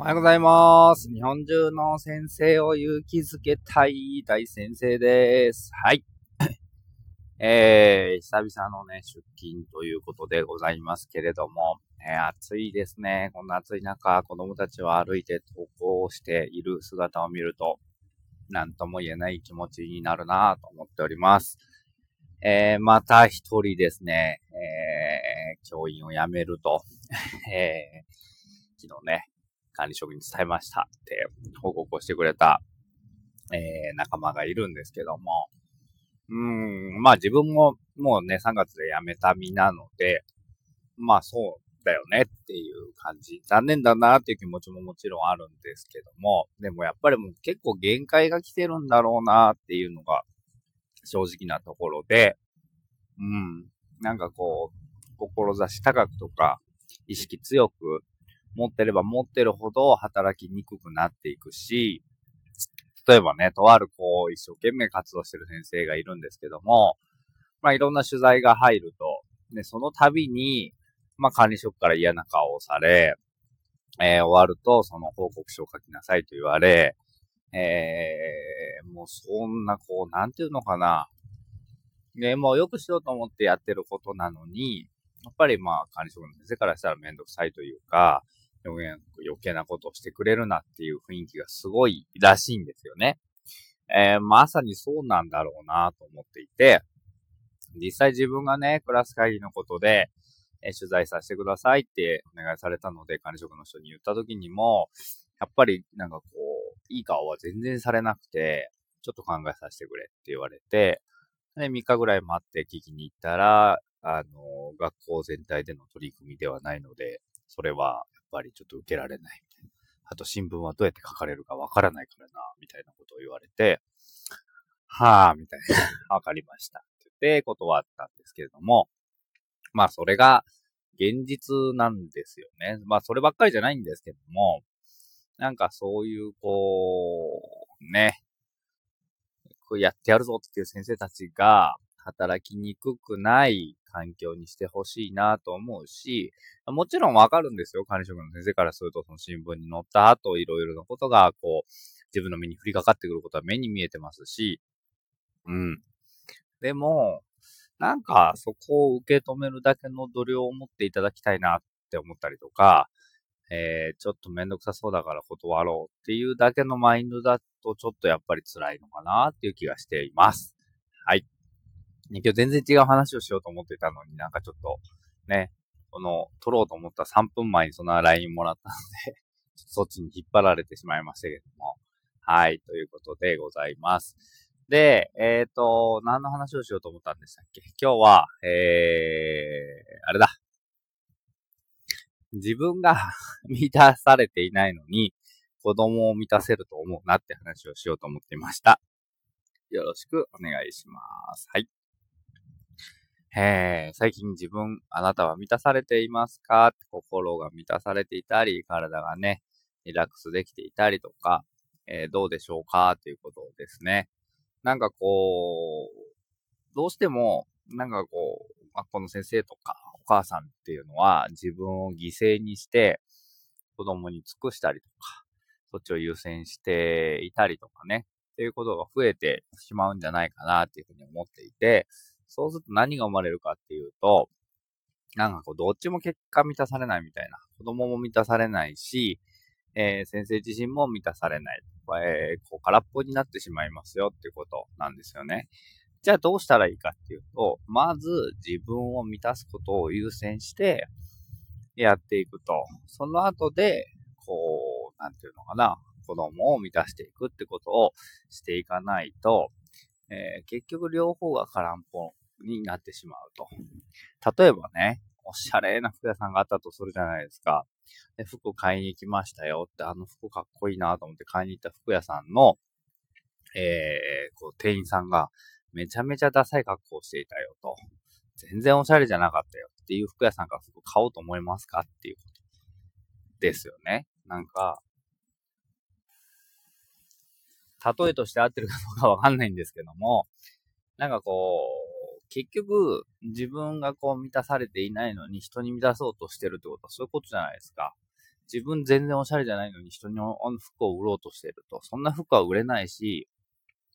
おはようございます。日本中の先生を勇気づけたい大先生です。はい。えー、久々のね、出勤ということでございますけれども、えー、暑いですね。こんな暑い中、子供たちは歩いて登校している姿を見ると、なんとも言えない気持ちになるなと思っております。えー、また一人ですね、えー、教員を辞めると、えー、昨日ね、管理職に伝えましたって報告をしてくれた、えー、仲間がいるんですけども、うん、まあ自分ももうね、3月で辞めた身なので、まあそうだよねっていう感じ。残念だなっていう気持ちももちろんあるんですけども、でもやっぱりもう結構限界が来てるんだろうなっていうのが正直なところで、うん。なんかこう、志高くとか、意識強く持ってれば持ってるほど働きにくくなっていくし、例えばね、とあるこう、一生懸命活動してる先生がいるんですけども、まあいろんな取材が入ると、ね、その度に、まあ管理職から嫌な顔をされ、えー、終わるとその報告書を書きなさいと言われ、えー、もうそんな、こう、なんていうのかな。ね、もうよくしようと思ってやってることなのに、やっぱりまあ、管理職の先生からしたらめんどくさいというか、余計なことをしてくれるなっていう雰囲気がすごいらしいんですよね。えー、まさにそうなんだろうなと思っていて、実際自分がね、クラス会議のことで、えー、取材させてくださいってお願いされたので、管理職の人に言った時にも、やっぱりなんかこう、いい顔は全然されなくて、ちょっと考えさせてくれって言われて、で、3日ぐらい待って聞きに行ったら、あの、学校全体での取り組みではないので、それはぱりちょっと受けられないみたいな。あと新聞はどうやって書かれるかわからないからな、みたいなことを言われて、はぁ、みたいな。わかりました。って言って断ったんですけれども、まあそれが現実なんですよね。まあそればっかりじゃないんですけども、なんかそういう、こう、ね、こうやってやるぞっていう先生たちが、働きにくくない環境にしてほしいなと思うし、もちろんわかるんですよ。管理職の先生からすると、その新聞に載った後、いろいろなことが、こう、自分の目に降りかかってくることは目に見えてますし、うん。でも、なんか、そこを受け止めるだけの度量を持っていただきたいなって思ったりとか、えー、ちょっとめんどくさそうだから断ろうっていうだけのマインドだとちょっとやっぱり辛いのかなっていう気がしています。はい。今日全然違う話をしようと思ってたのになんかちょっとね、この撮ろうと思った3分前にその LINE もらったので そっちに引っ張られてしまいましたけども。はい、ということでございます。で、えっ、ー、と、何の話をしようと思ったんでしたっけ？今日は、えー、あれだ。自分が 満たされていないのに、子供を満たせると思うなって話をしようと思っていました。よろしくお願いします。はい。えー、最近自分、あなたは満たされていますか？心が満たされていたり、体がね、リラックスできていたりとか、えー、どうでしょうか？ということですね。なんかこう、どうしても、なんかこう、学校の先生とかお、母さんっていうのは自分を犠牲にして子供に尽くしたりとか、そっちを優先していたりとかね、っていうことが増えてしまうんじゃないかなっていうふうに思っていて、そうすると何が生まれるかっていうと、なんかこう、どっちも結果満たされないみたいな。子供も満たされないし、えー、先生自身も満たされない。えー、こう、空っぽになってしまいますよっていうことなんですよね。じゃあどうしたらいいかっていうと、まず自分を満たすことを優先してやっていくと。その後で、こう、なんていうのかな、子供を満たしていくってことをしていかないと、えー、結局両方が空っぽになってしまうと。例えばね、おしゃれな服屋さんがあったとするじゃないですか。で服買いに行きましたよって、あの服かっこいいなと思って買いに行った服屋さんの、えー、こう、店員さんが、めちゃめちゃダサい格好をしていたよと。全然おしゃれじゃなかったよっていう服屋さんから服買おうと思いますか？っていうことですよね。なんか、例えとして合ってるかどうかわかんないんですけども、なんかこう、結局、自分がこう満たされていないのに人に満たそうとしてるってことはそういうことじゃないですか。自分全然おしゃれじゃないのに人に服を売ろうとしてると、そんな服は売れないし、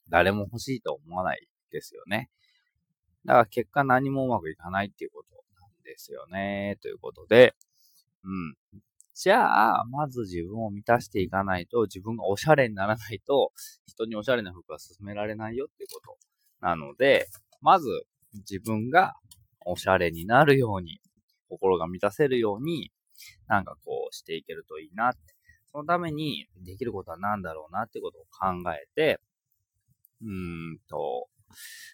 誰も欲しいと思わないですよね。だから結果何もうまくいかないっていうことなんですよね。ということで、うん。じゃあ、まず自分を満たしていかないと、自分がおしゃれにならないと、人におしゃれな服は勧められないよっていうことなので、まず自分がおしゃれになるように、心が満たせるように、なんかこうしていけるといいなって。そのためにできることは何だろうなってことを考えて、うーんと、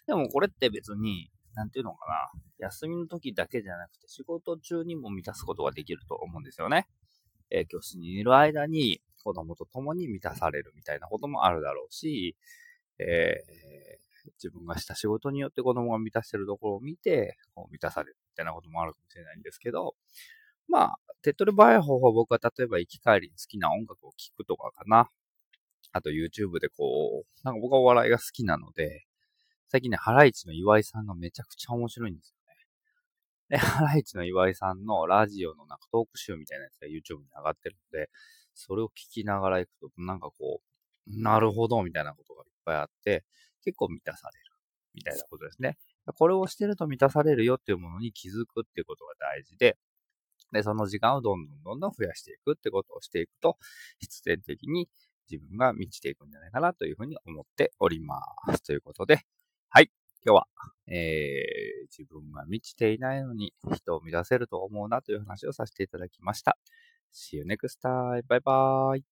でもこれって別に、なんていうのかな。休みの時だけじゃなくて仕事中にも満たすことができると思うんですよね。えー、教室にいる間に子供と共に満たされるみたいなこともあるだろうし、えー、自分がした仕事によって子供が満たしてるところを見て、こう満たされるみたいなこともあるかもしれないんですけど、まあ、手っ取り早い方法は僕は例えば行き帰りに好きな音楽を聴くとかかな。あと YouTube でこう、なんか僕はお笑いが好きなので、最近ね、ハライチの岩井さんがめちゃくちゃ面白いんですよ。で、ハライチの岩井さんのラジオのなんかトーク集みたいなやつが YouTube に上がってるので、それを聞きながら行くと、なんかこう、なるほど、みたいなことがいっぱいあって、結構満たされる、みたいなことですね。これをしてると満たされるよっていうものに気づくっていうことが大事で、で、その時間をどんどんどんどん増やしていくってことをしていくと、必然的に自分が満ちていくんじゃないかなというふうに思っております。ということで、はい。今日は、えー、自分が満ちていないのに人を乱せると思うなという話をさせていただきました。See you next time. Bye bye.